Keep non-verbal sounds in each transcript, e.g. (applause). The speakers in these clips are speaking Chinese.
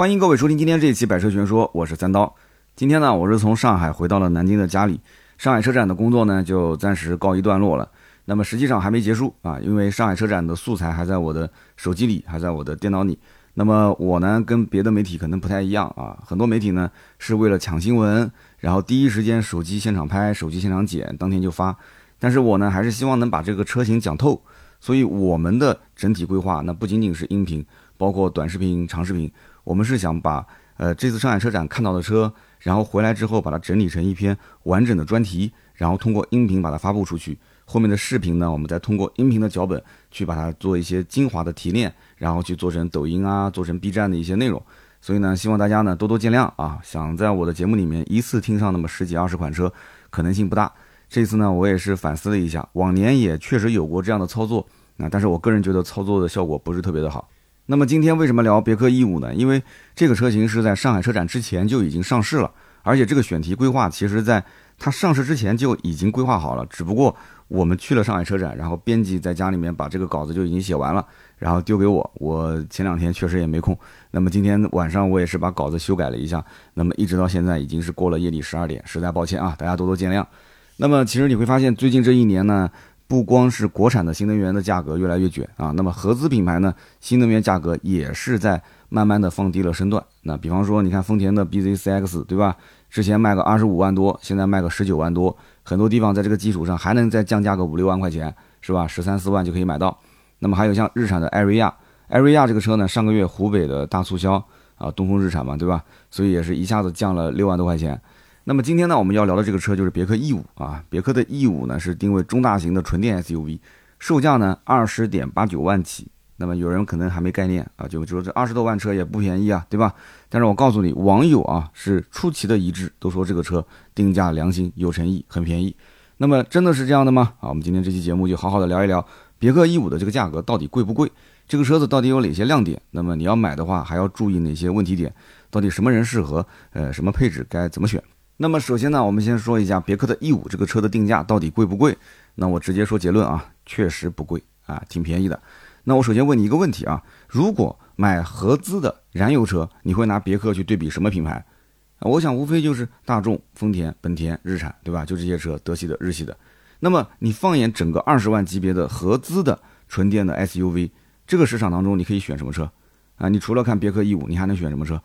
欢迎各位收听今天这一期《百车全说》，我是三刀。今天呢，我是从上海回到了南京的家里，上海车展的工作呢就暂时告一段落了。那么实际上还没结束啊，因为上海车展的素材还在我的手机里，还在我的电脑里。那么我呢，跟别的媒体可能不太一样啊，很多媒体呢是为了抢新闻，然后第一时间手机现场拍，手机现场剪，当天就发。但是我呢，还是希望能把这个车型讲透，所以我们的整体规划，那不仅仅是音频，包括短视频、长视频，我们是想把呃这次上海车展看到的车，然后回来之后把它整理成一篇完整的专题，然后通过音频把它发布出去。后面的视频呢，我们再通过音频的脚本去把它做一些精华的提炼，然后去做成抖音啊，做成 B 站的一些内容。所以呢，希望大家呢多多见谅啊。想在我的节目里面一次听上那么十几二十款车，可能性不大。这次呢，我也是反思了一下，往年也确实有过这样的操作啊，但是我个人觉得操作的效果不是特别的好。那么今天为什么聊别克 E 五呢？因为这个车型是在上海车展之前就已经上市了，而且这个选题规划其实在它上市之前就已经规划好了，只不过。我们去了上海车展，然后编辑在家里面把这个稿子就已经写完了，然后丢给我。我前两天确实也没空，那么今天晚上我也是把稿子修改了一下。那么一直到现在已经是过了夜里十二点，实在抱歉啊，大家多多见谅。那么其实你会发现，最近这一年呢，不光是国产的新能源的价格越来越卷啊，那么合资品牌呢，新能源价格也是在慢慢的放低了身段。那比方说，你看丰田的 BZ4X，对吧？之前卖个二十五万多，现在卖个十九万多。很多地方在这个基础上还能再降价个五六万块钱，是吧？十三四万就可以买到。那么还有像日产的艾瑞亚，艾瑞亚这个车呢，上个月湖北的大促销啊，东风日产嘛，对吧？所以也是一下子降了六万多块钱。那么今天呢，我们要聊的这个车就是别克 E 五啊，别克的 E 五呢是定位中大型的纯电 SUV，售价呢二十点八九万起。那么有人可能还没概念啊，就就说这二十多万车也不便宜啊，对吧？但是我告诉你，网友啊是出奇的一致，都说这个车定价良心、有诚意、很便宜。那么真的是这样的吗？啊，我们今天这期节目就好好的聊一聊别克 E 五的这个价格到底贵不贵？这个车子到底有哪些亮点？那么你要买的话还要注意哪些问题点？到底什么人适合？呃，什么配置该怎么选？那么首先呢，我们先说一下别克的 E 五这个车的定价到底贵不贵？那我直接说结论啊，确实不贵啊，挺便宜的。那我首先问你一个问题啊，如果买合资的燃油车，你会拿别克去对比什么品牌？我想无非就是大众、丰田、本田、日产，对吧？就这些车，德系的、日系的。那么你放眼整个二十万级别的合资的纯电的 SUV，这个市场当中你可以选什么车？啊，你除了看别克 E 五，你还能选什么车？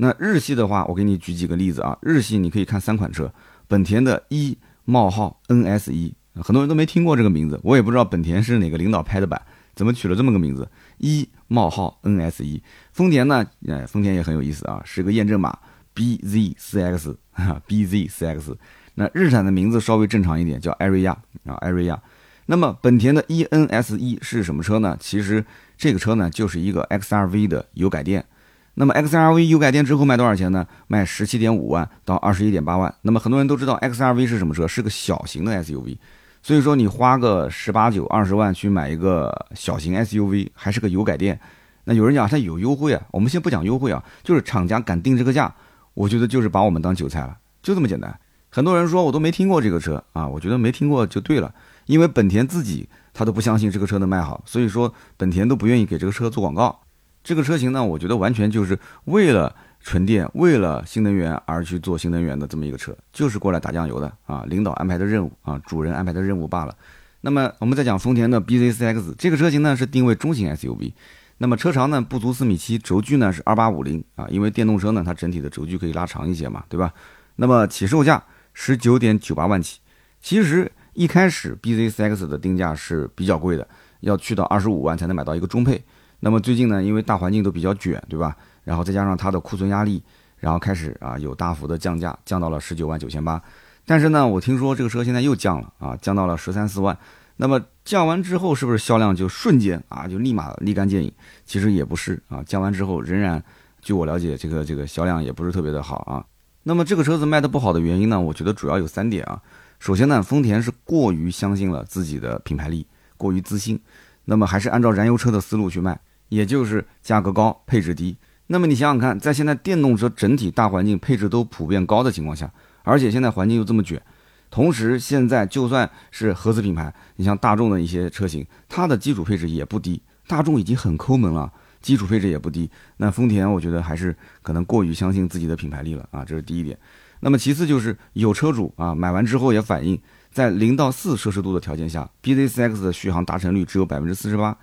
那日系的话，我给你举几个例子啊。日系你可以看三款车，本田的 E 冒号 NS 一，很多人都没听过这个名字，我也不知道本田是哪个领导拍的版。怎么取了这么个名字？一冒号 N S 一，丰田呢？哎，丰田也很有意思啊，是个验证码 B Z 四 X，哈 (laughs) B Z 四 X。那日产的名字稍微正常一点，叫艾瑞亚啊，艾瑞亚。那么本田的 E N S 一是什么车呢？其实这个车呢就是一个 X R V 的油改电。那么 X R V 油改电之后卖多少钱呢？卖十七点五万到二十一点八万。那么很多人都知道 X R V 是什么车？是个小型的 S U V。所以说你花个十八九二十万去买一个小型 SUV，还是个油改电，那有人讲它有优惠啊，我们先不讲优惠啊，就是厂家敢定这个价，我觉得就是把我们当韭菜了，就这么简单。很多人说我都没听过这个车啊，我觉得没听过就对了，因为本田自己他都不相信这个车能卖好，所以说本田都不愿意给这个车做广告。这个车型呢，我觉得完全就是为了。纯电为了新能源而去做新能源的这么一个车，就是过来打酱油的啊！领导安排的任务啊，主人安排的任务罢了。那么我们再讲丰田的 BZ4X 这个车型呢，是定位中型 SUV，那么车长呢不足四米七，轴距呢是二八五零啊，因为电动车呢它整体的轴距可以拉长一些嘛，对吧？那么起售价十九点九八万起。其实一开始 BZ4X 的定价是比较贵的，要去到二十五万才能买到一个中配。那么最近呢，因为大环境都比较卷，对吧？然后再加上它的库存压力，然后开始啊有大幅的降价，降到了十九万九千八。但是呢，我听说这个车现在又降了啊，降到了十三四万。那么降完之后，是不是销量就瞬间啊就立马立竿见影？其实也不是啊，降完之后仍然，据我了解，这个这个销量也不是特别的好啊。那么这个车子卖的不好的原因呢，我觉得主要有三点啊。首先呢，丰田是过于相信了自己的品牌力，过于自信，那么还是按照燃油车的思路去卖，也就是价格高，配置低。那么你想想看，在现在电动车整体大环境配置都普遍高的情况下，而且现在环境又这么卷，同时现在就算是合资品牌，你像大众的一些车型，它的基础配置也不低。大众已经很抠门了，基础配置也不低。那丰田我觉得还是可能过于相信自己的品牌力了啊，这是第一点。那么其次就是有车主啊买完之后也反映，在零到四摄氏度的条件下，BZ4X 的续航达成率只有百分之四十八。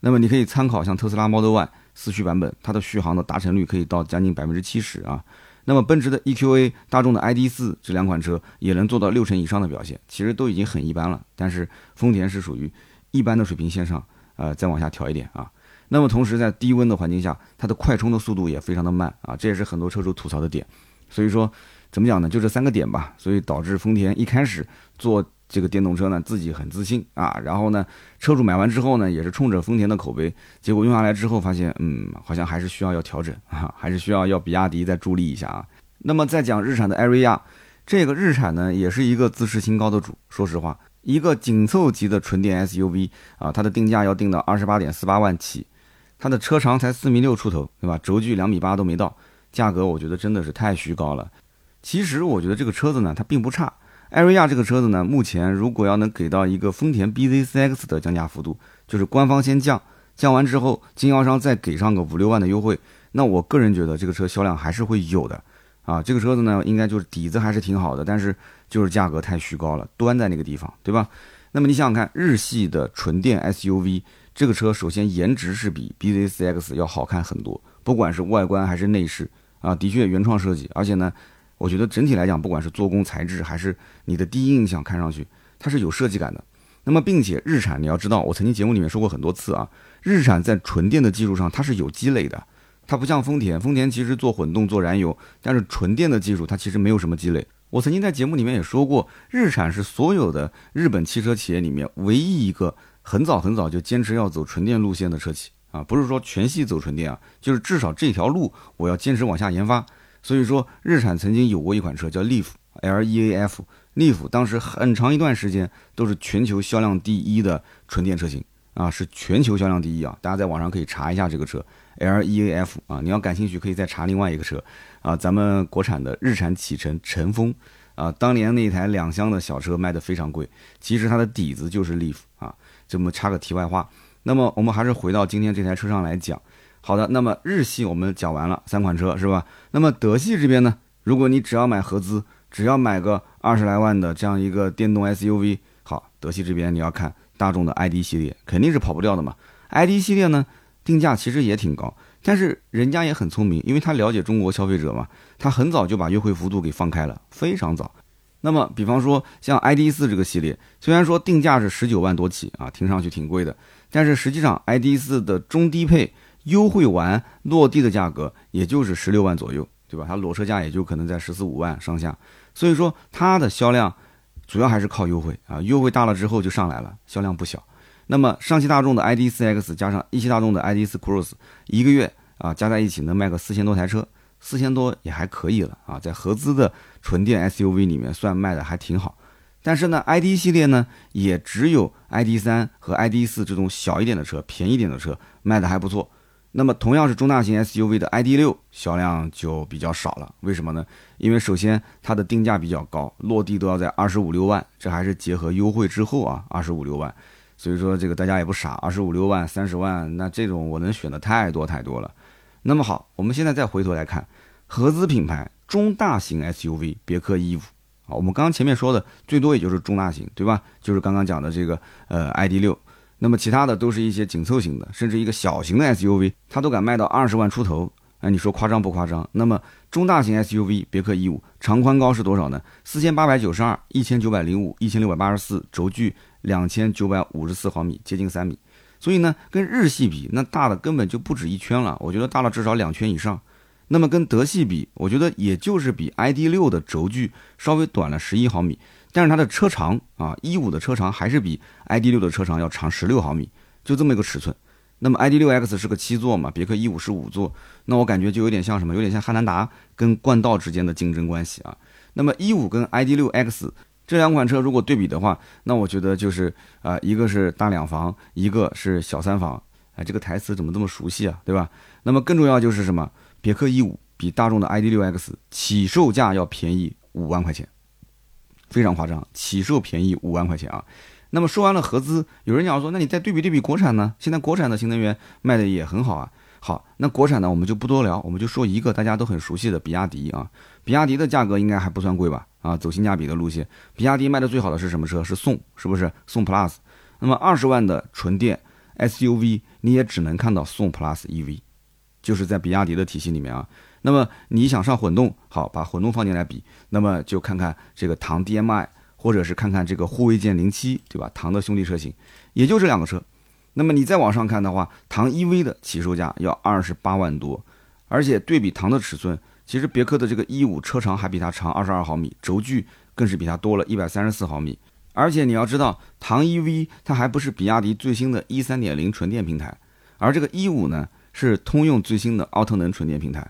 那么你可以参考像特斯拉 Model Y 四驱版本，它的续航的达成率可以到将近百分之七十啊。那么奔驰的 EQA、大众的 ID.4 这两款车也能做到六成以上的表现，其实都已经很一般了。但是丰田是属于一般的水平线上，呃，再往下调一点啊。那么同时在低温的环境下，它的快充的速度也非常的慢啊，这也是很多车主吐槽的点。所以说，怎么讲呢？就这三个点吧。所以导致丰田一开始做。这个电动车呢，自己很自信啊，然后呢，车主买完之后呢，也是冲着丰田的口碑，结果用下来之后发现，嗯，好像还是需要要调整啊，(laughs) 还是需要要比亚迪再助力一下啊。那么再讲日产的艾瑞亚，这个日产呢，也是一个自视清高的主，说实话，一个紧凑级的纯电 SUV 啊，它的定价要定到二十八点四八万起，它的车长才四米六出头，对吧？轴距两米八都没到，价格我觉得真的是太虚高了。其实我觉得这个车子呢，它并不差。艾瑞亚这个车子呢，目前如果要能给到一个丰田 BZ4X 的降价幅度，就是官方先降，降完之后经销商再给上个五六万的优惠，那我个人觉得这个车销量还是会有的。啊，这个车子呢，应该就是底子还是挺好的，但是就是价格太虚高了，端在那个地方，对吧？那么你想想看，日系的纯电 SUV 这个车，首先颜值是比 BZ4X 要好看很多，不管是外观还是内饰啊，的确原创设计，而且呢。我觉得整体来讲，不管是做工材质还是你的第一印象，看上去它是有设计感的。那么，并且日产你要知道，我曾经节目里面说过很多次啊，日产在纯电的技术上它是有积累的，它不像丰田，丰田其实做混动做燃油，但是纯电的技术它其实没有什么积累。我曾经在节目里面也说过，日产是所有的日本汽车企业里面唯一一个很早很早就坚持要走纯电路线的车企啊，不是说全系走纯电啊，就是至少这条路我要坚持往下研发。所以说，日产曾经有过一款车叫 Leaf，L E A F，Leaf 当时很长一段时间都是全球销量第一的纯电车型啊，是全球销量第一啊！大家在网上可以查一下这个车 L E A F 啊，你要感兴趣可以再查另外一个车啊，咱们国产的日产启辰晨风啊，当年那台两厢的小车卖的非常贵，其实它的底子就是 Leaf 啊。这么插个题外话，那么我们还是回到今天这台车上来讲。好的，那么日系我们讲完了三款车是吧？那么德系这边呢？如果你只要买合资，只要买个二十来万的这样一个电动 SUV，好，德系这边你要看大众的 ID 系列，肯定是跑不掉的嘛。ID 系列呢，定价其实也挺高，但是人家也很聪明，因为他了解中国消费者嘛，他很早就把优惠幅度给放开了，非常早。那么，比方说像 ID 四这个系列，虽然说定价是十九万多起啊，听上去挺贵的，但是实际上 ID 四的中低配。优惠完落地的价格也就是十六万左右，对吧？它裸车价也就可能在十四五万上下，所以说它的销量主要还是靠优惠啊，优惠大了之后就上来了，销量不小。那么上汽大众的 ID.4X 加上一汽大众的 ID.4 Cross，一个月啊加在一起能卖个四千多台车，四千多也还可以了啊，在合资的纯电 SUV 里面算卖的还挺好。但是呢，ID 系列呢也只有 ID.3 和 ID.4 这种小一点的车，便宜点的车卖的还不错。那么同样是中大型 SUV 的 ID.6 销量就比较少了，为什么呢？因为首先它的定价比较高，落地都要在二十五六万，这还是结合优惠之后啊，二十五六万。所以说这个大家也不傻，二十五六万、三十万，那这种我能选的太多太多了。那么好，我们现在再回头来看合资品牌中大型 SUV 别克 E 五啊，我们刚刚前面说的最多也就是中大型，对吧？就是刚刚讲的这个呃 ID.6。那么其他的都是一些紧凑型的，甚至一个小型的 SUV，它都敢卖到二十万出头，哎，你说夸张不夸张？那么中大型 SUV 别克 E 五长宽高是多少呢？四千八百九十二，一千九百零五，一千六百八十四，轴距两千九百五十四毫米，接近三米。所以呢，跟日系比，那大的根本就不止一圈了，我觉得大了至少两圈以上。那么跟德系比，我觉得也就是比 ID 六的轴距稍微短了十一毫米。但是它的车长啊，一五的车长还是比 ID 六的车长要长十六毫米，就这么一个尺寸。那么 ID 六 X 是个七座嘛，别克 E 五是五座，那我感觉就有点像什么，有点像汉兰达跟冠道之间的竞争关系啊。那么 E 五跟 ID 六 X 这两款车如果对比的话，那我觉得就是啊，一个是大两房，一个是小三房。哎，这个台词怎么这么熟悉啊，对吧？那么更重要就是什么，别克 E 五比大众的 ID 六 X 起售价要便宜五万块钱。非常夸张，起售便宜五万块钱啊！那么说完了合资，有人讲说，那你再对比对比国产呢？现在国产的新能源卖的也很好啊。好，那国产呢，我们就不多聊，我们就说一个大家都很熟悉的比亚迪啊。比亚迪的价格应该还不算贵吧？啊，走性价比的路线。比亚迪卖的最好的是什么车？是宋，是不是？宋 Plus。那么二十万的纯电 SUV，你也只能看到宋 Plus EV，就是在比亚迪的体系里面啊。那么你想上混动，好，把混动放进来比，那么就看看这个唐 DMI，或者是看看这个护卫舰零七，对吧？唐的兄弟车型，也就这两个车。那么你再往上看的话，唐 EV 的起售价要二十八万多，而且对比唐的尺寸，其实别克的这个一五车长还比它长二十二毫米，轴距更是比它多了一百三十四毫米。而且你要知道，唐 EV 它还不是比亚迪最新的一三点零纯电平台，而这个一五呢是通用最新的奥特能纯电平台。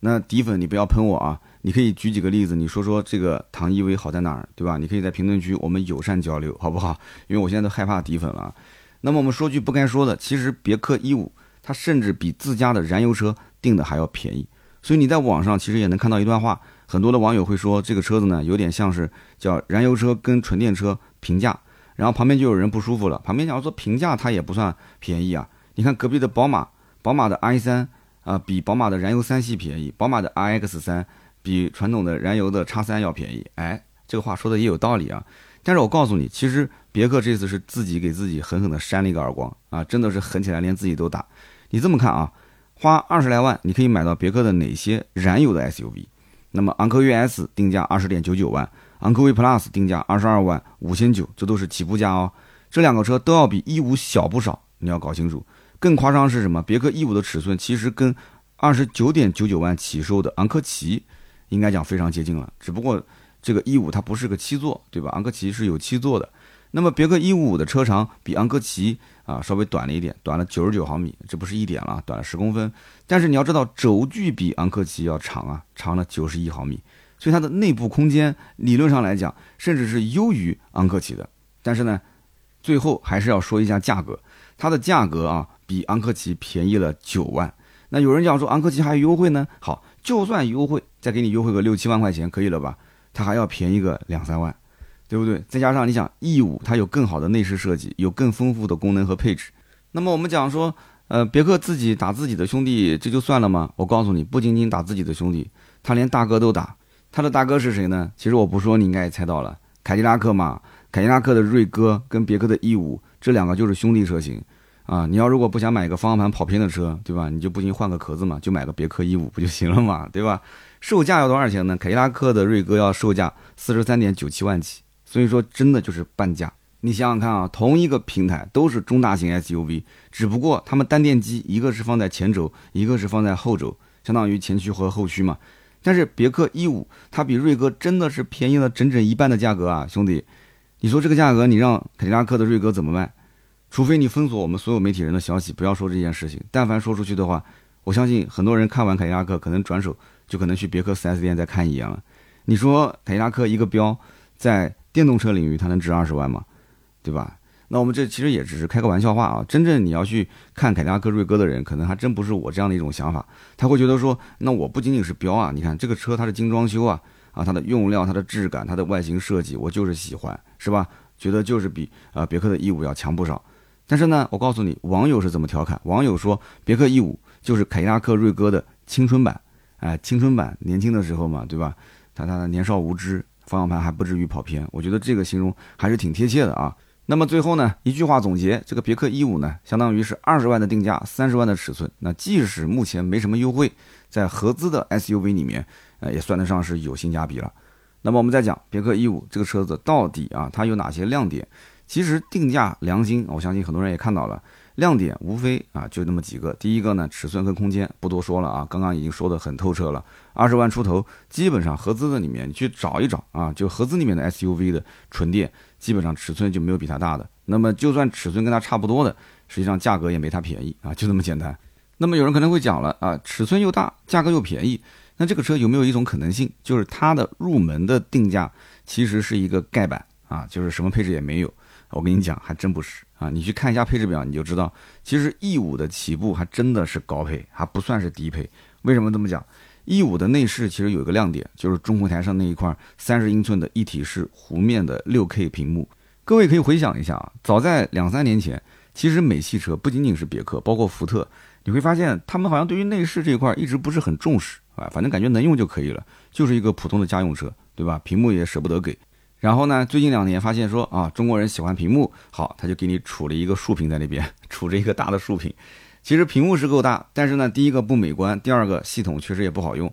那底粉你不要喷我啊，你可以举几个例子，你说说这个唐 EV 好在哪儿，对吧？你可以在评论区我们友善交流，好不好？因为我现在都害怕底粉了。那么我们说句不该说的，其实别克一五它甚至比自家的燃油车定的还要便宜，所以你在网上其实也能看到一段话，很多的网友会说这个车子呢有点像是叫燃油车跟纯电车平价，然后旁边就有人不舒服了，旁边讲说平价它也不算便宜啊，你看隔壁的宝马，宝马的 i 三啊比宝马的燃油三系便宜，宝马的 iX 三比传统的燃油的叉三要便宜，哎，这个话说的也有道理啊。但是我告诉你，其实别克这次是自己给自己狠狠的扇了一个耳光啊！真的是狠起来连自己都打。你这么看啊，花二十来万，你可以买到别克的哪些燃油的 SUV？那么昂科威 S 定价二十点九九万，昂科威 Plus 定价二十二万五千九，这都是起步价哦。这两个车都要比一五小不少，你要搞清楚。更夸张是什么？别克一五的尺寸其实跟二十九点九九万起售的昂科旗应该讲非常接近了，只不过。这个一五它不是个七座，对吧？昂科旗是有七座的。那么别克一五五的车长比昂科旗啊稍微短了一点，短了九十九毫米，这不是一点了，短了十公分。但是你要知道，轴距比昂科旗要长啊，长了九十一毫米，所以它的内部空间理论上来讲，甚至是优于昂科旗的。但是呢，最后还是要说一下价格，它的价格啊比昂科旗便宜了九万。那有人讲说昂科旗还有优惠呢，好，就算优惠，再给你优惠个六七万块钱，可以了吧？它还要便宜个两三万，对不对？再加上你想 E 五，它有更好的内饰设计，有更丰富的功能和配置。那么我们讲说，呃，别克自己打自己的兄弟，这就算了吗？我告诉你，不仅仅打自己的兄弟，他连大哥都打。他的大哥是谁呢？其实我不说，你应该也猜到了，凯迪拉克嘛。凯迪拉克的锐歌跟别克的 E 五这两个就是兄弟车型啊。你要如果不想买个方向盘跑偏的车，对吧？你就不行换个壳子嘛，就买个别克 E 五不就行了嘛，(laughs) 对吧？售价要多少钱呢？凯迪拉克的锐哥要售价四十三点九七万起，所以说真的就是半价。你想想看啊，同一个平台都是中大型 SUV，只不过他们单电机一个是放在前轴，一个是放在后轴，相当于前驱和后驱嘛。但是别克 E 五它比锐哥真的是便宜了整整一半的价格啊，兄弟！你说这个价格你让凯迪拉克的锐哥怎么卖？除非你封锁我们所有媒体人的消息，不要说这件事情。但凡说出去的话，我相信很多人看完凯迪拉克可能转手。就可能去别克 4S 店再看一眼了。你说凯迪拉克一个标在电动车领域它能值二十万吗？对吧？那我们这其实也只是开个玩笑话啊。真正你要去看凯迪拉克锐歌的人，可能还真不是我这样的一种想法。他会觉得说，那我不仅仅是标啊，你看这个车它是精装修啊，啊它的用料、它的质感、它的外形设计，我就是喜欢，是吧？觉得就是比啊别克的 E 五要强不少。但是呢，我告诉你，网友是怎么调侃？网友说别克 E 五就是凯迪拉克锐歌的青春版。哎，青春版，年轻的时候嘛，对吧？他他年少无知，方向盘还不至于跑偏。我觉得这个形容还是挺贴切的啊。那么最后呢，一句话总结，这个别克一五呢，相当于是二十万的定价，三十万的尺寸。那即使目前没什么优惠，在合资的 SUV 里面，呃，也算得上是有性价比了。那么我们再讲别克一五这个车子到底啊，它有哪些亮点？其实定价良心，我相信很多人也看到了。亮点无非啊，就那么几个。第一个呢，尺寸跟空间不多说了啊，刚刚已经说的很透彻了。二十万出头，基本上合资的里面你去找一找啊，就合资里面的 SUV 的纯电，基本上尺寸就没有比它大的。那么就算尺寸跟它差不多的，实际上价格也没它便宜啊，就这么简单。那么有人可能会讲了啊，尺寸又大，价格又便宜，那这个车有没有一种可能性，就是它的入门的定价其实是一个盖板啊，就是什么配置也没有？我跟你讲，还真不是啊！你去看一下配置表，你就知道，其实 E 五的起步还真的是高配，还不算是低配。为什么这么讲？E 五的内饰其实有一个亮点，就是中控台上那一块三十英寸的一体式弧面的六 K 屏幕。各位可以回想一下啊，早在两三年前，其实美系车不仅仅是别克，包括福特，你会发现他们好像对于内饰这一块一直不是很重视啊，反正感觉能用就可以了，就是一个普通的家用车，对吧？屏幕也舍不得给。然后呢，最近两年发现说啊，中国人喜欢屏幕，好，他就给你杵了一个竖屏在那边，(laughs) 杵着一个大的竖屏。其实屏幕是够大，但是呢，第一个不美观，第二个系统确实也不好用。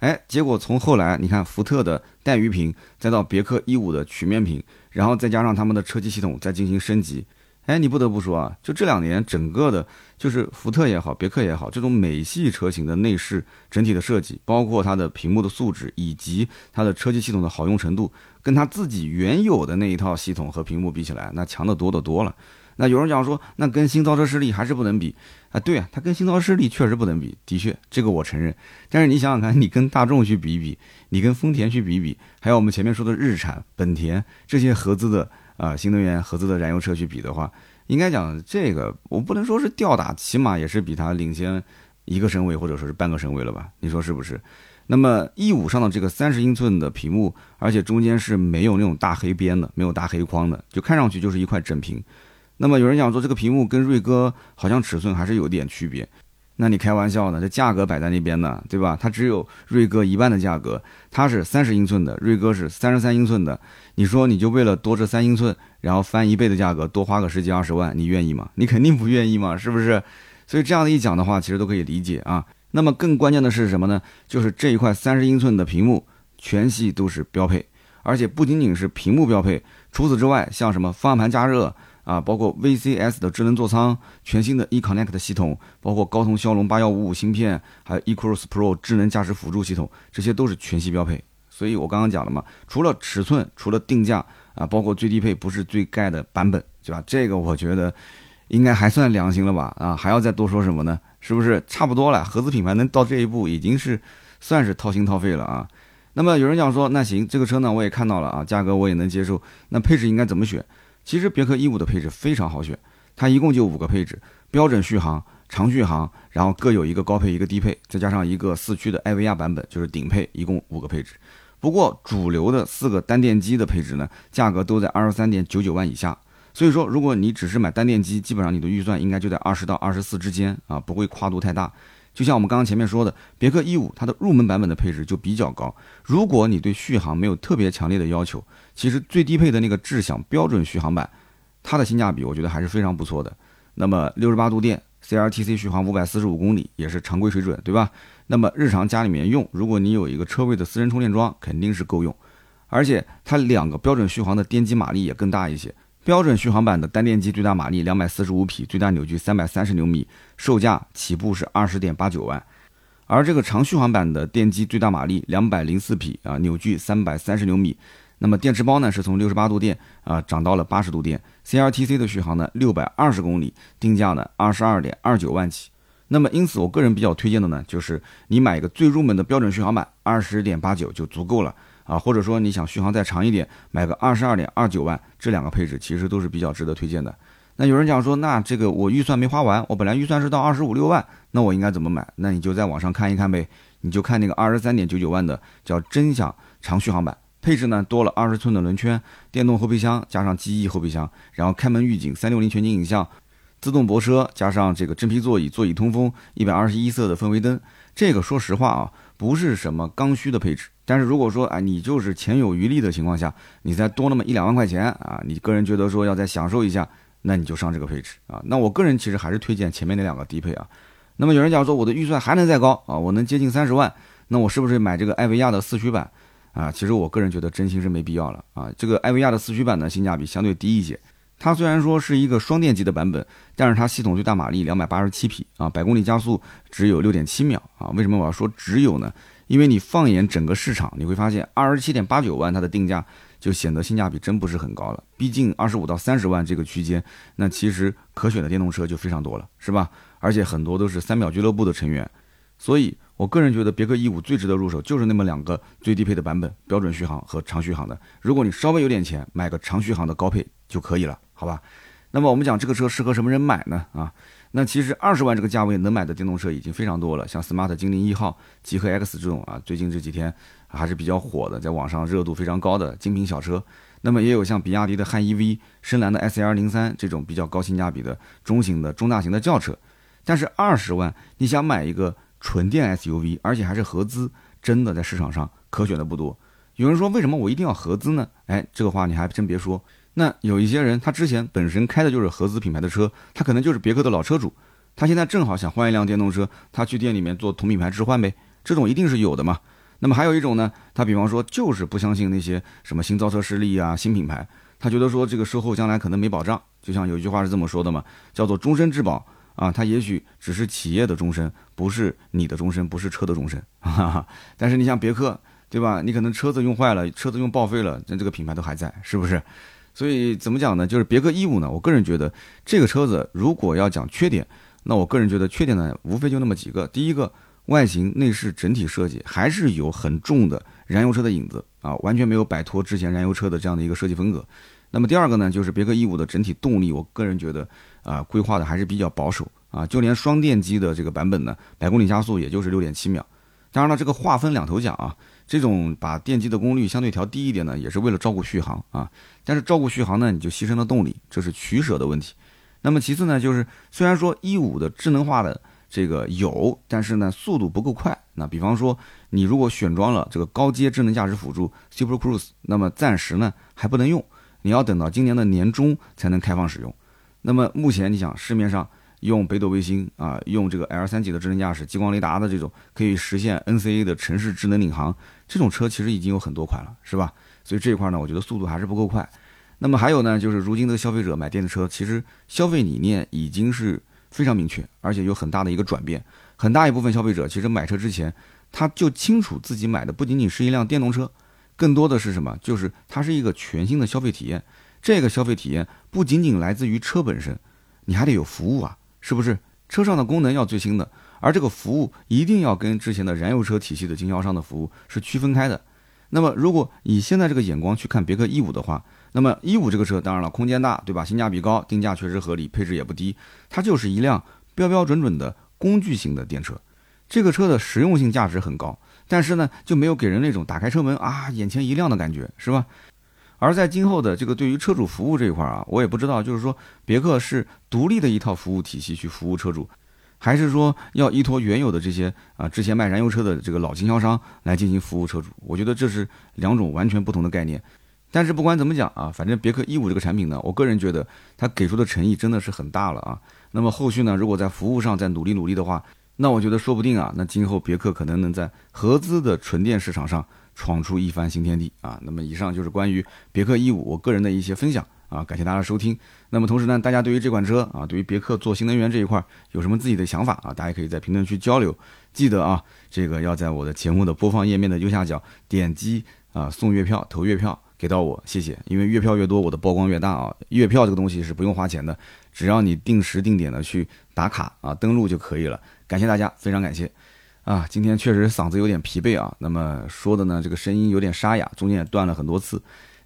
哎，结果从后来你看福特的带鱼屏，再到别克 E 五的曲面屏，然后再加上他们的车机系统再进行升级。哎，你不得不说啊，就这两年整个的，就是福特也好，别克也好，这种美系车型的内饰整体的设计，包括它的屏幕的素质以及它的车机系统的好用程度，跟它自己原有的那一套系统和屏幕比起来，那强的多得多了。那有人讲说，那跟新造车势力还是不能比啊？对啊，它跟新造势力确实不能比，的确，这个我承认。但是你想想看，你跟大众去比一比，你跟丰田去比一比，还有我们前面说的日产、本田这些合资的。啊，新能源合资的燃油车去比的话，应该讲这个我不能说是吊打，起码也是比它领先一个身位或者说是半个身位了吧？你说是不是？那么 E 五上的这个三十英寸的屏幕，而且中间是没有那种大黑边的，没有大黑框的，就看上去就是一块整屏。那么有人讲说这个屏幕跟锐哥好像尺寸还是有点区别。那你开玩笑呢？这价格摆在那边呢，对吧？它只有锐哥一半的价格，它是三十英寸的，锐哥是三十三英寸的。你说你就为了多这三英寸，然后翻一倍的价格，多花个十几二十万，你愿意吗？你肯定不愿意嘛，是不是？所以这样的一讲的话，其实都可以理解啊。那么更关键的是什么呢？就是这一块三十英寸的屏幕，全系都是标配，而且不仅仅是屏幕标配，除此之外，像什么方向盘加热。啊，包括 VCS 的智能座舱、全新的 eConnect 系统，包括高通骁龙八幺五五芯片，还有 eCruise Pro 智能驾驶辅助系统，这些都是全系标配。所以我刚刚讲了嘛，除了尺寸，除了定价啊，包括最低配不是最盖的版本，对吧？这个我觉得应该还算良心了吧？啊，还要再多说什么呢？是不是差不多了？合资品牌能到这一步，已经是算是掏心掏肺了啊。那么有人讲说，那行，这个车呢我也看到了啊，价格我也能接受，那配置应该怎么选？其实别克 E 五的配置非常好选，它一共就五个配置：标准续航、长续航，然后各有一个高配一个低配，再加上一个四驱的艾维亚版本，就是顶配，一共五个配置。不过主流的四个单电机的配置呢，价格都在二十三点九九万以下。所以说，如果你只是买单电机，基本上你的预算应该就在二十到二十四之间啊，不会跨度太大。就像我们刚刚前面说的，别克 E 五它的入门版本的配置就比较高。如果你对续航没有特别强烈的要求，其实最低配的那个智享标准续航版，它的性价比我觉得还是非常不错的。那么六十八度电，CLTC 续航五百四十五公里也是常规水准，对吧？那么日常家里面用，如果你有一个车位的私人充电桩，肯定是够用。而且它两个标准续航的电机马力也更大一些。标准续航版的单电机最大马力两百四十五匹，最大扭矩三百三十牛米，售价起步是二十点八九万。而这个长续航版的电机最大马力两百零四匹啊，扭矩三百三十牛米。那么电池包呢是从六十八度电啊涨到了八十度电。CLTC 的续航呢六百二十公里，定价呢二十二点二九万起。那么因此我个人比较推荐的呢就是你买一个最入门的标准续航版，二十点八九就足够了。啊，或者说你想续航再长一点，买个二十二点二九万，这两个配置其实都是比较值得推荐的。那有人讲说，那这个我预算没花完，我本来预算是到二十五六万，那我应该怎么买？那你就在网上看一看呗，你就看那个二十三点九九万的叫真享长续航版，配置呢多了二十寸的轮圈，电动后备箱加上记忆后备箱，然后开门预警，三六零全景影像，自动泊车加上这个真皮座椅，座椅通风，一百二十一色的氛围灯，这个说实话啊，不是什么刚需的配置。但是如果说啊，你就是钱有余力的情况下，你再多那么一两万块钱啊，你个人觉得说要再享受一下，那你就上这个配置啊。那我个人其实还是推荐前面那两个低配啊。那么有人讲说我的预算还能再高啊，我能接近三十万，那我是不是买这个艾维亚的四驱版啊？其实我个人觉得真心是没必要了啊。这个艾维亚的四驱版呢，性价比相对低一些。它虽然说是一个双电机的版本，但是它系统最大马力两百八十七匹啊，百公里加速只有六点七秒啊。为什么我要说只有呢？因为你放眼整个市场，你会发现二十七点八九万它的定价就显得性价比真不是很高了。毕竟二十五到三十万这个区间，那其实可选的电动车就非常多了，是吧？而且很多都是三秒俱乐部的成员，所以我个人觉得别克 E 五最值得入手就是那么两个最低配的版本，标准续航和长续航的。如果你稍微有点钱，买个长续航的高配就可以了，好吧？那么我们讲这个车适合什么人买呢？啊？那其实二十万这个价位能买的电动车已经非常多了，像 smart 精灵一号、极氪 X 这种啊，最近这几天还是比较火的，在网上热度非常高的精品小车。那么也有像比亚迪的汉 EV、深蓝的 S L 零三这种比较高性价比的中型的中大型的轿车。但是二十万你想买一个纯电 SUV，而且还是合资，真的在市场上可选的不多。有人说为什么我一定要合资呢？哎，这个话你还真别说。那有一些人他之前本身开的就是合资品牌的车，他可能就是别克的老车主，他现在正好想换一辆电动车，他去店里面做同品牌置换呗，这种一定是有的嘛。那么还有一种呢，他比方说就是不相信那些什么新造车势力啊、新品牌，他觉得说这个售后将来可能没保障。就像有一句话是这么说的嘛，叫做终身质保啊，它也许只是企业的终身，不是你的终身，不是车的终身。(laughs) 哈哈。但是你像别克，对吧？你可能车子用坏了，车子用报废了，那这个品牌都还在，是不是？所以怎么讲呢？就是别克 E 五呢，我个人觉得这个车子如果要讲缺点，那我个人觉得缺点呢，无非就那么几个。第一个，外形内饰整体设计还是有很重的燃油车的影子啊，完全没有摆脱之前燃油车的这样的一个设计风格。那么第二个呢，就是别克 E 五的整体动力，我个人觉得啊，规划的还是比较保守啊，就连双电机的这个版本呢，百公里加速也就是六点七秒。当然了，这个话分两头讲啊。这种把电机的功率相对调低一点呢，也是为了照顾续航啊。但是照顾续航呢，你就牺牲了动力，这是取舍的问题。那么其次呢，就是虽然说一五的智能化的这个有，但是呢速度不够快。那比方说你如果选装了这个高阶智能驾驶辅助 Super Cruise，那么暂时呢还不能用，你要等到今年的年中才能开放使用。那么目前你想市面上。用北斗卫星啊，用这个 L 三级的智能驾驶、激光雷达的这种，可以实现 NCA 的城市智能领航，这种车其实已经有很多款了，是吧？所以这一块呢，我觉得速度还是不够快。那么还有呢，就是如今的消费者买电动车，其实消费理念已经是非常明确，而且有很大的一个转变。很大一部分消费者其实买车之前，他就清楚自己买的不仅仅是一辆电动车，更多的是什么？就是它是一个全新的消费体验。这个消费体验不仅仅来自于车本身，你还得有服务啊。是不是车上的功能要最新的，而这个服务一定要跟之前的燃油车体系的经销商的服务是区分开的。那么，如果以现在这个眼光去看别克 E 五的话，那么 E 五这个车当然了，空间大，对吧？性价比高，定价确实合理，配置也不低，它就是一辆标标准准的工具型的电车。这个车的实用性价值很高，但是呢，就没有给人那种打开车门啊眼前一亮的感觉，是吧？而在今后的这个对于车主服务这一块啊，我也不知道，就是说别克是独立的一套服务体系去服务车主，还是说要依托原有的这些啊之前卖燃油车的这个老经销商来进行服务车主？我觉得这是两种完全不同的概念。但是不管怎么讲啊，反正别克 E 五这个产品呢，我个人觉得它给出的诚意真的是很大了啊。那么后续呢，如果在服务上再努力努力的话，那我觉得说不定啊，那今后别克可能能在合资的纯电市场上。闯出一番新天地啊！那么以上就是关于别克 E 五我个人的一些分享啊，感谢大家的收听。那么同时呢，大家对于这款车啊，对于别克做新能源这一块有什么自己的想法啊？大家可以在评论区交流。记得啊，这个要在我的节目的播放页面的右下角点击啊送月票投月票给到我，谢谢。因为月票越多，我的曝光越大啊。月票这个东西是不用花钱的，只要你定时定点的去打卡啊登录就可以了。感谢大家，非常感谢。啊，今天确实嗓子有点疲惫啊。那么说的呢，这个声音有点沙哑，中间也断了很多次。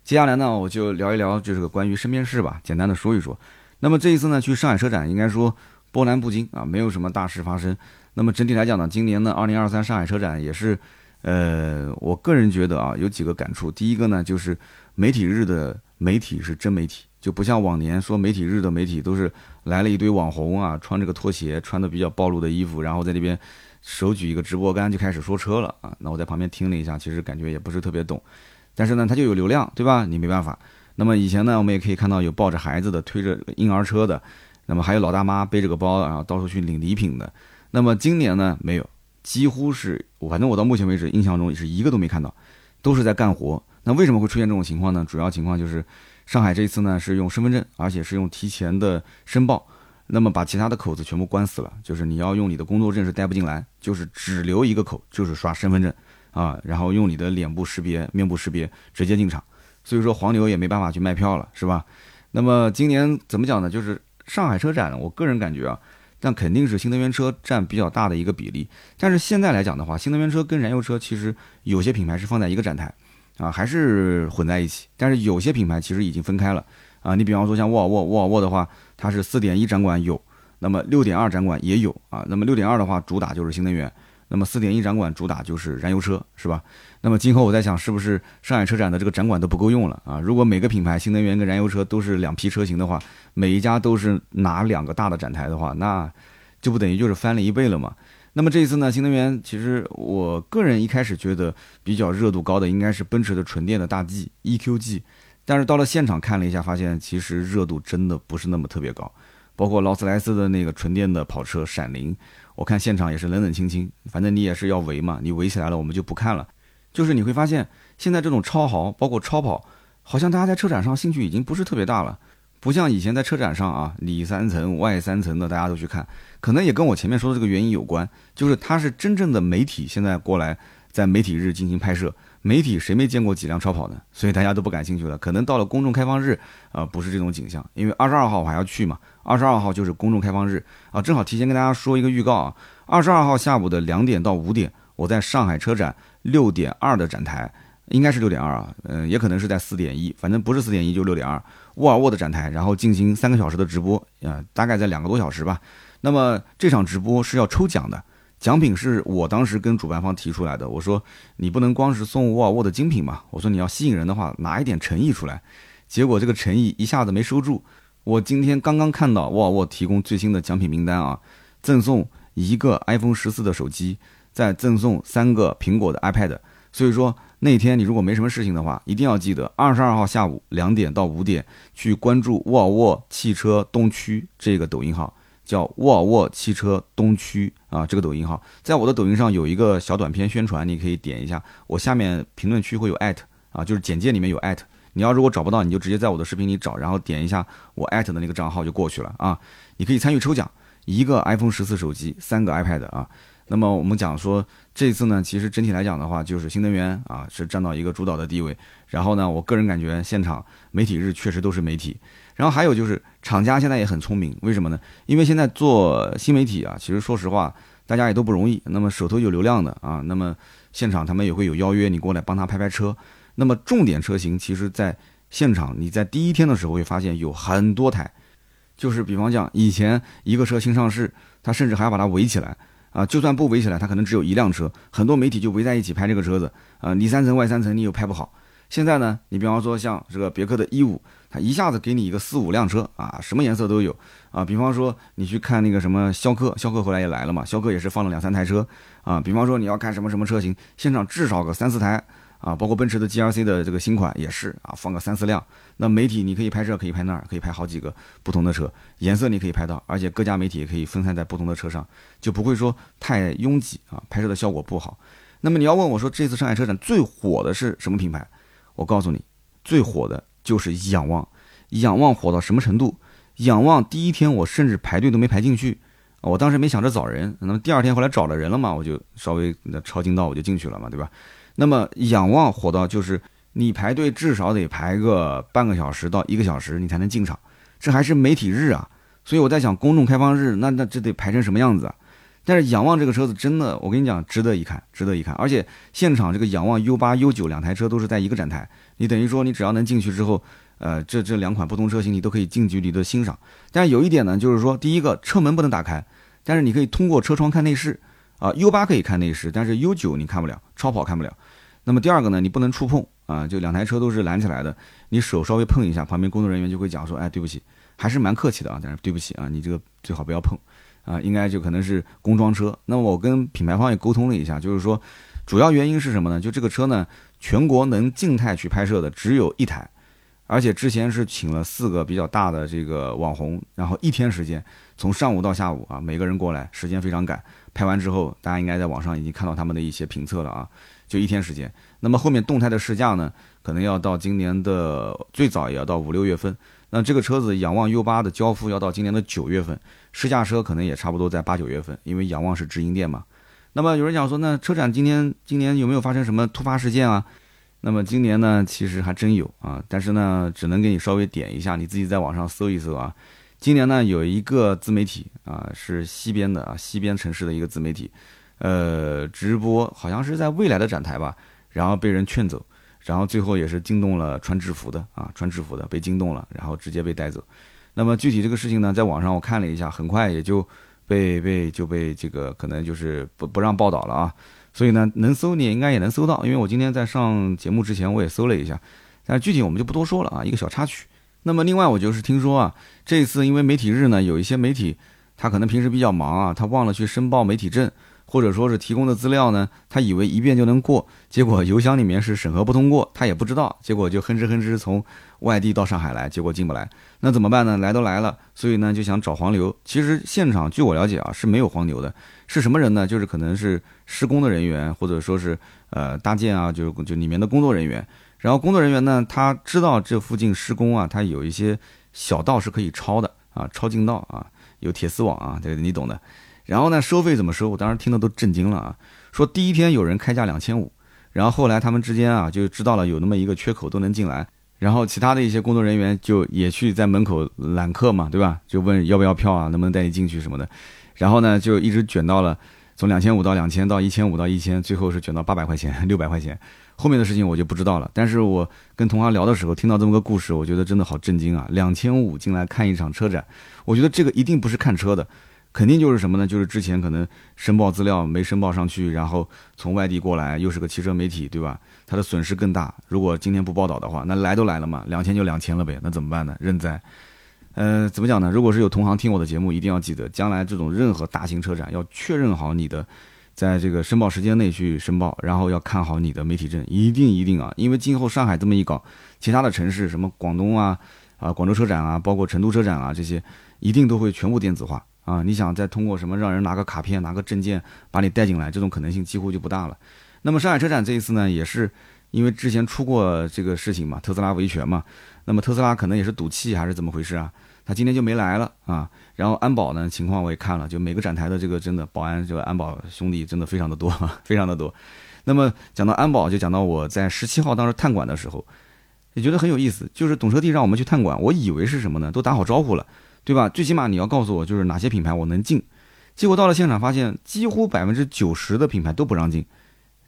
接下来呢，我就聊一聊，就是个关于身边事吧，简单的说一说。那么这一次呢，去上海车展，应该说波澜不惊啊，没有什么大事发生。那么整体来讲呢，今年的二零二三上海车展也是，呃，我个人觉得啊，有几个感触。第一个呢，就是媒体日的媒体是真媒体，就不像往年说媒体日的媒体都是来了一堆网红啊，穿这个拖鞋，穿的比较暴露的衣服，然后在那边。手举一个直播杆就开始说车了啊！那我在旁边听了一下，其实感觉也不是特别懂，但是呢，它就有流量，对吧？你没办法。那么以前呢，我们也可以看到有抱着孩子的、推着婴儿车的，那么还有老大妈背着个包，然后到处去领礼品的。那么今年呢，没有，几乎是，反正我到目前为止印象中是一个都没看到，都是在干活。那为什么会出现这种情况呢？主要情况就是上海这一次呢是用身份证，而且是用提前的申报。那么把其他的口子全部关死了，就是你要用你的工作证是带不进来，就是只留一个口，就是刷身份证啊，然后用你的脸部识别、面部识别直接进场。所以说黄牛也没办法去卖票了，是吧？那么今年怎么讲呢？就是上海车展，我个人感觉啊，但肯定是新能源车占比较大的一个比例。但是现在来讲的话，新能源车跟燃油车其实有些品牌是放在一个展台啊，还是混在一起。但是有些品牌其实已经分开了啊。你比方说像沃尔沃，沃尔沃的话。它是四点一展馆有，那么六点二展馆也有啊。那么六点二的话，主打就是新能源；那么四点一展馆主打就是燃油车，是吧？那么今后我在想，是不是上海车展的这个展馆都不够用了啊？如果每个品牌新能源跟燃油车都是两批车型的话，每一家都是拿两个大的展台的话，那就不等于就是翻了一倍了吗？那么这一次呢，新能源其实我个人一开始觉得比较热度高的应该是奔驰的纯电的大 G EQG，但是到了现场看了一下，发现其实热度真的不是那么特别高。包括劳斯莱斯的那个纯电的跑车闪灵，我看现场也是冷冷清清，反正你也是要围嘛，你围起来了我们就不看了。就是你会发现现在这种超豪，包括超跑，好像大家在车展上兴趣已经不是特别大了。不像以前在车展上啊，里三层外三层的大家都去看，可能也跟我前面说的这个原因有关，就是它是真正的媒体现在过来在媒体日进行拍摄，媒体谁没见过几辆超跑呢？所以大家都不感兴趣了。可能到了公众开放日，啊，不是这种景象，因为二十二号我还要去嘛，二十二号就是公众开放日啊，正好提前跟大家说一个预告啊，二十二号下午的两点到五点，我在上海车展六点二的展台。应该是六点二啊，嗯，也可能是在四点一，反正不是四点一就六点二，沃尔沃的展台，然后进行三个小时的直播，啊，大概在两个多小时吧。那么这场直播是要抽奖的，奖品是我当时跟主办方提出来的，我说你不能光是送沃尔沃的精品嘛，我说你要吸引人的话，拿一点诚意出来。结果这个诚意一下子没收住，我今天刚刚看到沃尔沃提供最新的奖品名单啊，赠送一个 iPhone 十四的手机，再赠送三个苹果的 iPad，所以说。那天你如果没什么事情的话，一定要记得二十二号下午两点到五点去关注沃尔沃汽车东区这个抖音号，叫沃尔沃汽车东区啊，这个抖音号。在我的抖音上有一个小短片宣传，你可以点一下，我下面评论区会有艾特啊，就是简介里面有艾特，你要如果找不到，你就直接在我的视频里找，然后点一下我艾特的那个账号就过去了啊，你可以参与抽奖，一个 iPhone 十四手机，三个 iPad 啊。那么我们讲说，这次呢，其实整体来讲的话，就是新能源啊是占到一个主导的地位。然后呢，我个人感觉现场媒体日确实都是媒体。然后还有就是厂家现在也很聪明，为什么呢？因为现在做新媒体啊，其实说实话，大家也都不容易。那么手头有流量的啊，那么现场他们也会有邀约你过来帮他拍拍车。那么重点车型，其实在现场你在第一天的时候会发现有很多台，就是比方讲以前一个车新上市，他甚至还要把它围起来。啊，就算不围起来，它可能只有一辆车，很多媒体就围在一起拍这个车子，啊，里三层外三层，你又拍不好。现在呢，你比方说像这个别克的 E 五，它一下子给你一个四五辆车啊，什么颜色都有啊。比方说你去看那个什么逍客，逍客后来也来了嘛，逍客也是放了两三台车啊。比方说你要看什么什么车型，现场至少个三四台。啊，包括奔驰的 GLC 的这个新款也是啊，放个三四辆。那媒体你可以拍摄，可以拍那儿，可以拍好几个不同的车，颜色你可以拍到，而且各家媒体也可以分散在不同的车上，就不会说太拥挤啊，拍摄的效果不好。那么你要问我说，这次上海车展最火的是什么品牌？我告诉你，最火的就是仰望。仰望火到什么程度？仰望第一天我甚至排队都没排进去，我当时没想着找人，那么第二天后来找了人了嘛，我就稍微那抄近道我就进去了嘛，对吧？那么仰望火到就是你排队至少得排个半个小时到一个小时，你才能进场，这还是媒体日啊！所以我在想，公众开放日那那这得排成什么样子啊？但是仰望这个车子真的，我跟你讲，值得一看，值得一看。而且现场这个仰望 U 八 U 九两台车都是在一个展台，你等于说你只要能进去之后，呃，这这两款不同车型你都可以近距离的欣赏。但是有一点呢，就是说第一个车门不能打开，但是你可以通过车窗看内饰啊。U 八可以看内饰，但是 U 九你看不了，超跑看不了。那么第二个呢，你不能触碰啊，就两台车都是拦起来的，你手稍微碰一下，旁边工作人员就会讲说，哎，对不起，还是蛮客气的啊，但是对不起啊，你这个最好不要碰啊，应该就可能是工装车。那么我跟品牌方也沟通了一下，就是说，主要原因是什么呢？就这个车呢，全国能静态去拍摄的只有一台，而且之前是请了四个比较大的这个网红，然后一天时间，从上午到下午啊，每个人过来，时间非常赶，拍完之后，大家应该在网上已经看到他们的一些评测了啊。就一天时间，那么后面动态的试驾呢，可能要到今年的最早也要到五六月份。那这个车子仰望 U8 的交付要到今年的九月份，试驾车可能也差不多在八九月份，因为仰望是直营店嘛。那么有人讲说，那车展今年今年有没有发生什么突发事件啊？那么今年呢，其实还真有啊，但是呢，只能给你稍微点一下，你自己在网上搜一搜啊。今年呢，有一个自媒体啊，是西边的啊，西边城市的一个自媒体。呃，直播好像是在未来的展台吧，然后被人劝走，然后最后也是惊动了穿制服的啊，穿制服的被惊动了，然后直接被带走。那么具体这个事情呢，在网上我看了一下，很快也就被被就被这个可能就是不不让报道了啊。所以呢，能搜你应该也能搜到，因为我今天在上节目之前我也搜了一下，但具体我们就不多说了啊，一个小插曲。那么另外我就是听说啊，这次因为媒体日呢，有一些媒体。他可能平时比较忙啊，他忘了去申报媒体证。或者说是提供的资料呢，他以为一遍就能过，结果邮箱里面是审核不通过，他也不知道，结果就哼哧哼哧从外地到上海来，结果进不来，那怎么办呢？来都来了，所以呢就想找黄牛。其实现场据我了解啊是没有黄牛的，是什么人呢？就是可能是施工的人员，或者说是呃搭建啊，就是就里面的工作人员。然后工作人员呢，他知道这附近施工啊，他有一些小道是可以超的啊，超近道啊，有铁丝网啊，这个你懂的。然后呢，收费怎么收？我当时听的都震惊了啊！说第一天有人开价两千五，然后后来他们之间啊就知道了有那么一个缺口都能进来，然后其他的一些工作人员就也去在门口揽客嘛，对吧？就问要不要票啊，能不能带你进去什么的。然后呢，就一直卷到了从两千五到两千到一千五到一千，最后是卷到八百块钱、六百块钱。后面的事情我就不知道了。但是我跟同行聊的时候听到这么个故事，我觉得真的好震惊啊！两千五进来看一场车展，我觉得这个一定不是看车的。肯定就是什么呢？就是之前可能申报资料没申报上去，然后从外地过来，又是个汽车媒体，对吧？他的损失更大。如果今天不报道的话，那来都来了嘛，两千就两千了呗，那怎么办呢？认栽。呃，怎么讲呢？如果是有同行听我的节目，一定要记得，将来这种任何大型车展，要确认好你的在这个申报时间内去申报，然后要看好你的媒体证，一定一定啊！因为今后上海这么一搞，其他的城市什么广东啊、啊广州车展啊，包括成都车展啊这些，一定都会全部电子化。啊，你想再通过什么让人拿个卡片、拿个证件把你带进来，这种可能性几乎就不大了。那么上海车展这一次呢，也是因为之前出过这个事情嘛，特斯拉维权嘛，那么特斯拉可能也是赌气还是怎么回事啊？他今天就没来了啊。然后安保呢情况我也看了，就每个展台的这个真的保安这个安保兄弟真的非常的多，(laughs) 非常的多。那么讲到安保，就讲到我在十七号当时探馆的时候，也觉得很有意思，就是懂车帝让我们去探馆，我以为是什么呢？都打好招呼了。对吧？最起码你要告诉我，就是哪些品牌我能进。结果到了现场，发现几乎百分之九十的品牌都不让进。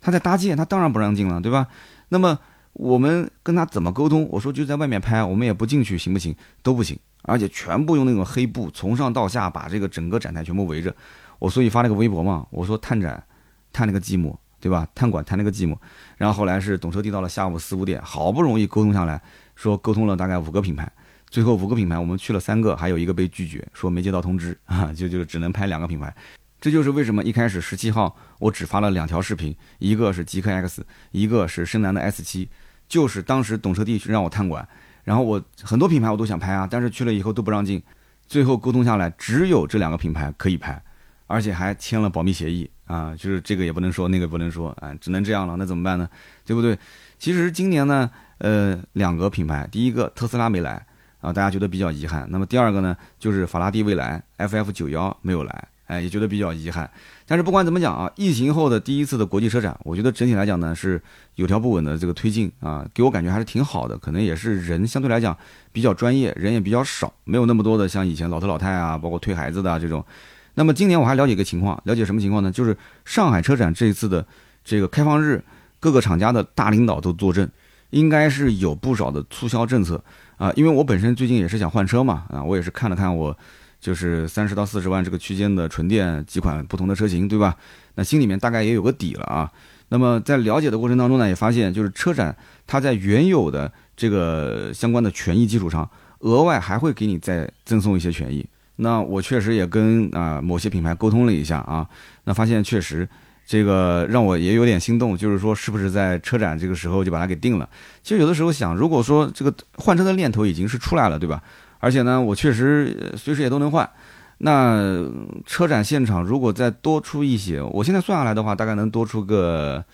他在搭建，他当然不让进了，对吧？那么我们跟他怎么沟通？我说就在外面拍，我们也不进去，行不行？都不行，而且全部用那种黑布，从上到下把这个整个展台全部围着。我所以发了个微博嘛，我说探展，探那个寂寞，对吧？探馆，探那个寂寞。然后后来是懂车帝到了下午四五点，好不容易沟通下来，说沟通了大概五个品牌。最后五个品牌，我们去了三个，还有一个被拒绝，说没接到通知啊，就就只能拍两个品牌。这就是为什么一开始十七号我只发了两条视频，一个是极客 X，一个是深蓝的 S 七，就是当时懂车帝让我探馆，然后我很多品牌我都想拍啊，但是去了以后都不让进，最后沟通下来只有这两个品牌可以拍，而且还签了保密协议啊，就是这个也不能说，那个不能说啊，只能这样了，那怎么办呢？对不对？其实今年呢，呃，两个品牌，第一个特斯拉没来。啊，大家觉得比较遗憾。那么第二个呢，就是法拉第未来 FF 九幺没有来，哎，也觉得比较遗憾。但是不管怎么讲啊，疫情后的第一次的国际车展，我觉得整体来讲呢是有条不紊的这个推进啊，给我感觉还是挺好的。可能也是人相对来讲比较专业，人也比较少，没有那么多的像以前老头老太啊，包括推孩子的啊这种。那么今年我还了解一个情况，了解什么情况呢？就是上海车展这一次的这个开放日，各个厂家的大领导都坐镇，应该是有不少的促销政策。啊，因为我本身最近也是想换车嘛，啊，我也是看了看我，就是三十到四十万这个区间的纯电几款不同的车型，对吧？那心里面大概也有个底了啊。那么在了解的过程当中呢，也发现就是车展它在原有的这个相关的权益基础上，额外还会给你再赠送一些权益。那我确实也跟啊某些品牌沟通了一下啊，那发现确实。这个让我也有点心动，就是说，是不是在车展这个时候就把它给定了？其实有的时候想，如果说这个换车的念头已经是出来了，对吧？而且呢，我确实随时也都能换。那车展现场如果再多出一些，我现在算下来的话，大概能多出个，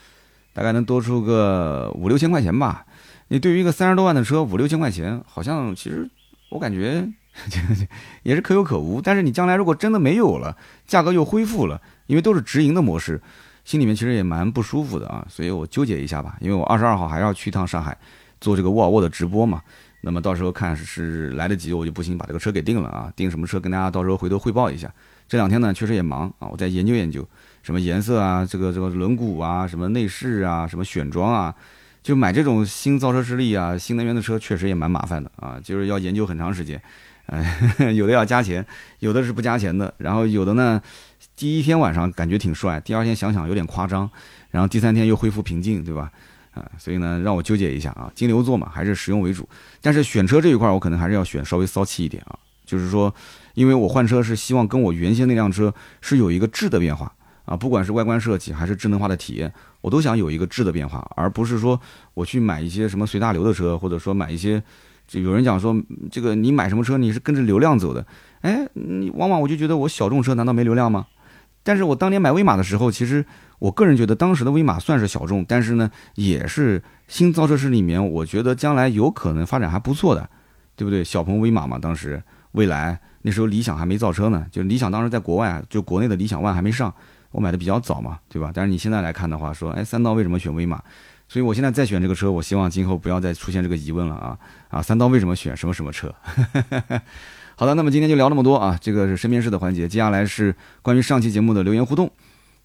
大概能多出个五六千块钱吧。你对于一个三十多万的车，五六千块钱，好像其实我感觉 (laughs) 也是可有可无。但是你将来如果真的没有了，价格又恢复了，因为都是直营的模式。心里面其实也蛮不舒服的啊，所以我纠结一下吧，因为我二十二号还要去一趟上海，做这个沃尔沃的直播嘛。那么到时候看是来得及，我就不行把这个车给定了啊。定什么车，跟大家到时候回头汇报一下。这两天呢，确实也忙啊，我在研究研究，什么颜色啊，这个这个轮毂啊，什么内饰啊，什么选装啊，就买这种新造车势力啊，新能源的车，确实也蛮麻烦的啊，就是要研究很长时间。哎，(laughs) 有的要加钱，有的是不加钱的，然后有的呢。第一天晚上感觉挺帅，第二天想想有点夸张，然后第三天又恢复平静，对吧？啊，所以呢，让我纠结一下啊，金牛座嘛，还是实用为主。但是选车这一块，我可能还是要选稍微骚气一点啊，就是说，因为我换车是希望跟我原先那辆车是有一个质的变化啊，不管是外观设计还是智能化的体验，我都想有一个质的变化，而不是说我去买一些什么随大流的车，或者说买一些，就有人讲说这个你买什么车你是跟着流量走的，哎，你往往我就觉得我小众车难道没流量吗？但是我当年买威马的时候，其实我个人觉得当时的威马算是小众，但是呢，也是新造车市里面，我觉得将来有可能发展还不错的，对不对？小鹏威马嘛，当时未来那时候理想还没造车呢，就理想当时在国外，就国内的理想 ONE 还没上，我买的比较早嘛，对吧？但是你现在来看的话，说，哎，三刀为什么选威马？所以我现在再选这个车，我希望今后不要再出现这个疑问了啊啊！三刀为什么选什么什么车？(laughs) 好的，那么今天就聊那么多啊，这个是身边事的环节。接下来是关于上期节目的留言互动。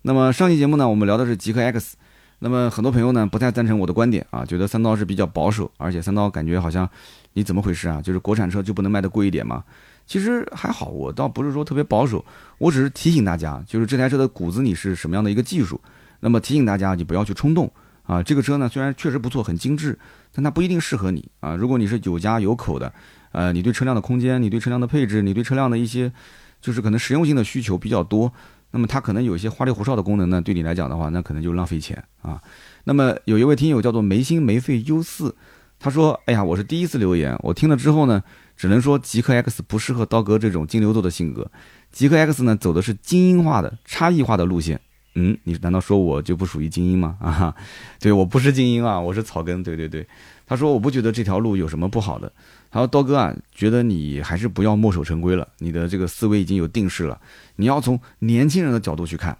那么上期节目呢，我们聊的是极客 X。那么很多朋友呢不太赞成我的观点啊，觉得三刀是比较保守，而且三刀感觉好像你怎么回事啊？就是国产车就不能卖的贵一点吗？其实还好，我倒不是说特别保守，我只是提醒大家，就是这台车的骨子里是什么样的一个技术。那么提醒大家，你不要去冲动啊。这个车呢虽然确实不错，很精致，但它不一定适合你啊。如果你是有家有口的。呃，你对车辆的空间，你对车辆的配置，你对车辆的一些，就是可能实用性的需求比较多，那么它可能有一些花里胡哨的功能呢，对你来讲的话，那可能就浪费钱啊。那么有一位听友叫做没心没肺 U 四，他说：“哎呀，我是第一次留言，我听了之后呢，只能说极客 X 不适合刀哥这种金牛座的性格，极客 X 呢走的是精英化的、差异化的路线。嗯，你难道说我就不属于精英吗？啊，对我不是精英啊，我是草根。对对对，他说我不觉得这条路有什么不好的。”他说：“刀哥啊，觉得你还是不要墨守成规了，你的这个思维已经有定式了。你要从年轻人的角度去看。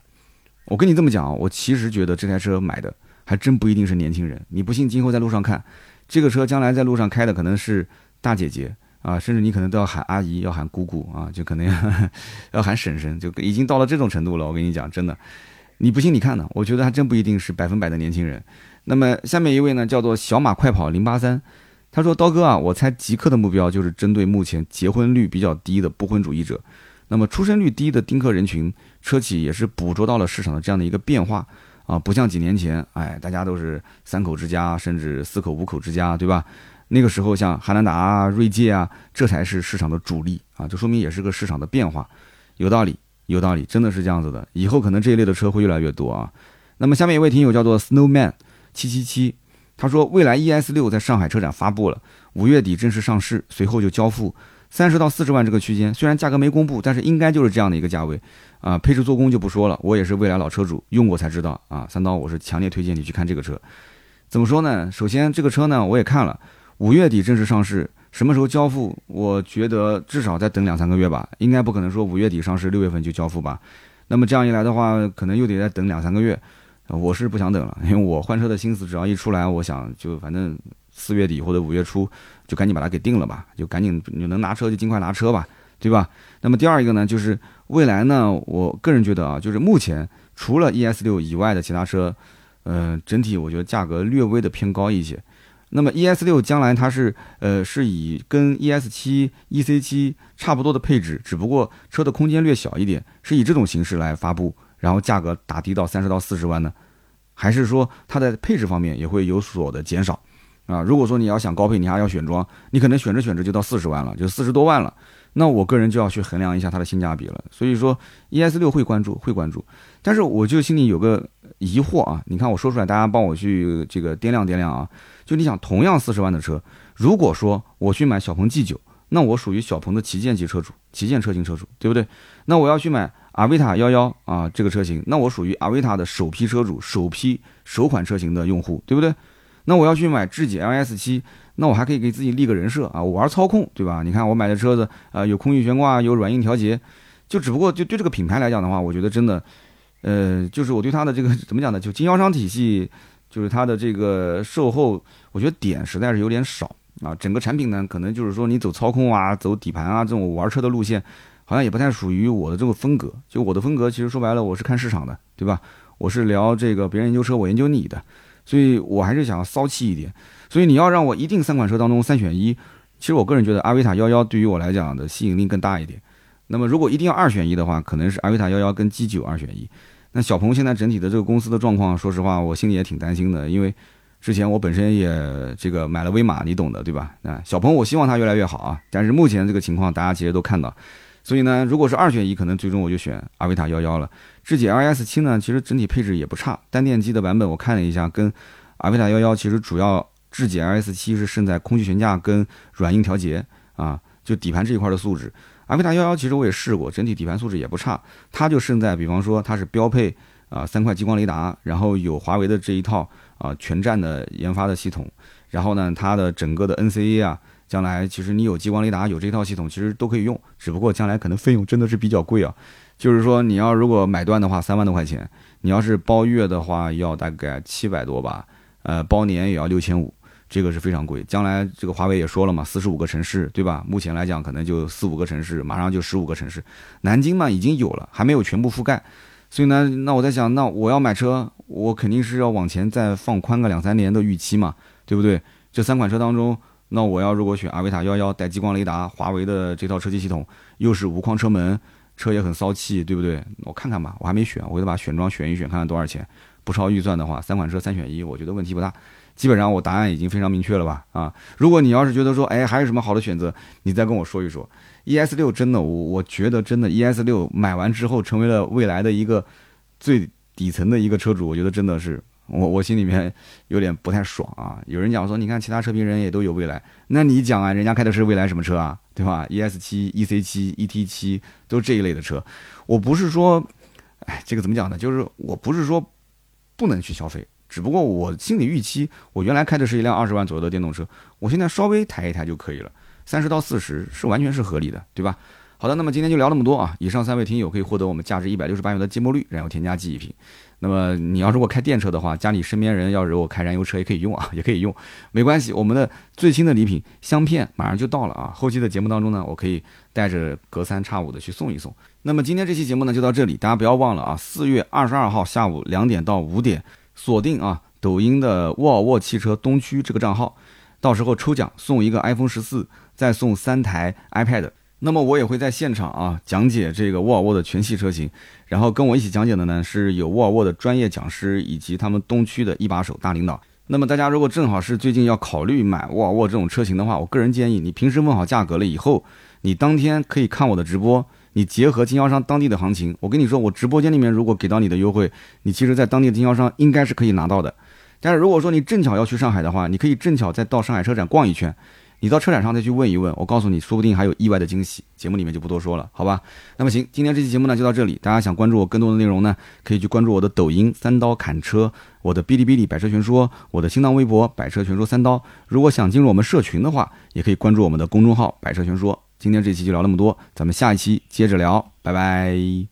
我跟你这么讲啊，我其实觉得这台车买的还真不一定是年轻人。你不信，今后在路上看，这个车将来在路上开的可能是大姐姐啊，甚至你可能都要喊阿姨，要喊姑姑啊，就可能 (laughs) 要喊婶婶，就已经到了这种程度了。我跟你讲，真的，你不信你看呢，我觉得还真不一定是百分百的年轻人。那么下面一位呢，叫做小马快跑零八三。”他说：“刀哥啊，我猜极客的目标就是针对目前结婚率比较低的不婚主义者，那么出生率低的丁克人群，车企也是捕捉到了市场的这样的一个变化啊，不像几年前，哎，大家都是三口之家，甚至四口五口之家，对吧？那个时候像汉兰达啊、锐界啊，这才是市场的主力啊，就说明也是个市场的变化，有道理，有道理，真的是这样子的。以后可能这一类的车会越来越多啊。那么下面一位听友叫做 Snowman 七七七。”他说，蔚来 ES 六在上海车展发布了，五月底正式上市，随后就交付，三十到四十万这个区间，虽然价格没公布，但是应该就是这样的一个价位，啊，配置做工就不说了，我也是未来老车主，用过才知道啊。三刀，我是强烈推荐你去看这个车。怎么说呢？首先这个车呢，我也看了，五月底正式上市，什么时候交付？我觉得至少再等两三个月吧，应该不可能说五月底上市，六月份就交付吧。那么这样一来的话，可能又得再等两三个月。我是不想等了，因为我换车的心思只要一出来，我想就反正四月底或者五月初就赶紧把它给定了吧，就赶紧你能拿车就尽快拿车吧，对吧？那么第二一个呢，就是未来呢，我个人觉得啊，就是目前除了 ES 六以外的其他车，呃，整体我觉得价格略微的偏高一些。那么 ES 六将来它是呃是以跟 ES 七、EC 七差不多的配置，只不过车的空间略小一点，是以这种形式来发布。然后价格打低到三十到四十万呢，还是说它的配置方面也会有所的减少啊？如果说你要想高配，你还要选装，你可能选着选着就到四十万了，就四十多万了。那我个人就要去衡量一下它的性价比了。所以说，ES 六会关注，会关注。但是我就心里有个疑惑啊，你看我说出来，大家帮我去这个掂量掂量啊。就你想，同样四十万的车，如果说我去买小鹏 G 九，那我属于小鹏的旗舰级车主，旗舰车型车主，对不对？那我要去买。阿维塔幺幺啊，这个车型，那我属于阿维塔的首批车主，首批首款车型的用户，对不对？那我要去买智己 LS 七，那我还可以给自己立个人设啊，我玩操控，对吧？你看我买的车子，呃，有空气悬挂，有软硬调节，就只不过就对这个品牌来讲的话，我觉得真的，呃，就是我对它的这个 (laughs) 怎么讲呢？就经销商体系，就是它的这个售后，我觉得点实在是有点少啊。整个产品呢，可能就是说你走操控啊，走底盘啊这种玩车的路线。好像也不太属于我的这个风格，就我的风格，其实说白了，我是看市场的，对吧？我是聊这个别人研究车，我研究你的，所以我还是想要骚气一点。所以你要让我一定三款车当中三选一，其实我个人觉得阿维塔幺幺对于我来讲的吸引力更大一点。那么如果一定要二选一的话，可能是阿维塔幺幺跟 G 九二选一。那小鹏现在整体的这个公司的状况，说实话，我心里也挺担心的，因为之前我本身也这个买了威马，你懂的，对吧？啊，小鹏我希望它越来越好啊，但是目前这个情况大家其实都看到。所以呢，如果是二选一，可能最终我就选阿维塔幺幺了。智己 LS 七呢，其实整体配置也不差，单电机的版本我看了一下，跟阿维塔幺幺其实主要智己 LS 七是胜在空气悬架跟软硬调节啊，就底盘这一块的素质。阿维塔幺幺其实我也试过，整体底盘素质也不差，它就胜在比方说它是标配啊三块激光雷达，然后有华为的这一套啊全站的研发的系统，然后呢它的整个的 NCA 啊。将来其实你有激光雷达，有这套系统，其实都可以用，只不过将来可能费用真的是比较贵啊。就是说你要如果买断的话，三万多块钱；你要是包月的话，要大概七百多吧。呃，包年也要六千五，这个是非常贵。将来这个华为也说了嘛，四十五个城市，对吧？目前来讲可能就四五个城市，马上就十五个城市。南京嘛已经有了，还没有全部覆盖。所以呢，那我在想，那我要买车，我肯定是要往前再放宽个两三年的预期嘛，对不对？这三款车当中。那我要如果选阿维塔幺幺带激光雷达，华为的这套车机系统，又是无框车门，车也很骚气，对不对？我看看吧，我还没选，我得把选装选一选，看看多少钱。不超预算的话，三款车三选一，我觉得问题不大。基本上我答案已经非常明确了吧？啊，如果你要是觉得说，哎，还有什么好的选择，你再跟我说一说。ES 六真的，我我觉得真的 ES 六买完之后，成为了未来的一个最底层的一个车主，我觉得真的是。我我心里面有点不太爽啊！有人讲说，你看其他车评人也都有未来，那你讲啊，人家开的是未来什么车啊？对吧？ES 七、EC 七、ET 七都这一类的车。我不是说，哎，这个怎么讲呢？就是我不是说不能去消费，只不过我心理预期，我原来开的是一辆二十万左右的电动车，我现在稍微抬一抬就可以了，三十到四十是完全是合理的，对吧？好的，那么今天就聊那么多啊！以上三位听友可以获得我们价值一百六十八元的芥末绿燃油添加剂一瓶。那么你要如果开电车的话，家里身边人要如果开燃油车也可以用啊，(laughs) 也可以用，没关系。我们的最新的礼品香片马上就到了啊，后期的节目当中呢，我可以带着隔三差五的去送一送。那么今天这期节目呢就到这里，大家不要忘了啊，四月二十二号下午两点到五点，锁定啊抖音的沃尔沃汽车东区这个账号，到时候抽奖送一个 iPhone 十四，再送三台 iPad。那么我也会在现场啊讲解这个沃尔沃的全系车型，然后跟我一起讲解的呢是有沃尔沃的专业讲师以及他们东区的一把手大领导。那么大家如果正好是最近要考虑买沃尔沃这种车型的话，我个人建议你平时问好价格了以后，你当天可以看我的直播，你结合经销商当地的行情，我跟你说，我直播间里面如果给到你的优惠，你其实在当地的经销商应该是可以拿到的。但是如果说你正巧要去上海的话，你可以正巧再到上海车展逛一圈。你到车展上再去问一问，我告诉你，说不定还有意外的惊喜。节目里面就不多说了，好吧？那么行，今天这期节目呢就到这里。大家想关注我更多的内容呢，可以去关注我的抖音三刀砍车，我的哔哩哔哩百车全说，我的新浪微博百车全说三刀。如果想进入我们社群的话，也可以关注我们的公众号百车全说。今天这期就聊那么多，咱们下一期接着聊，拜拜。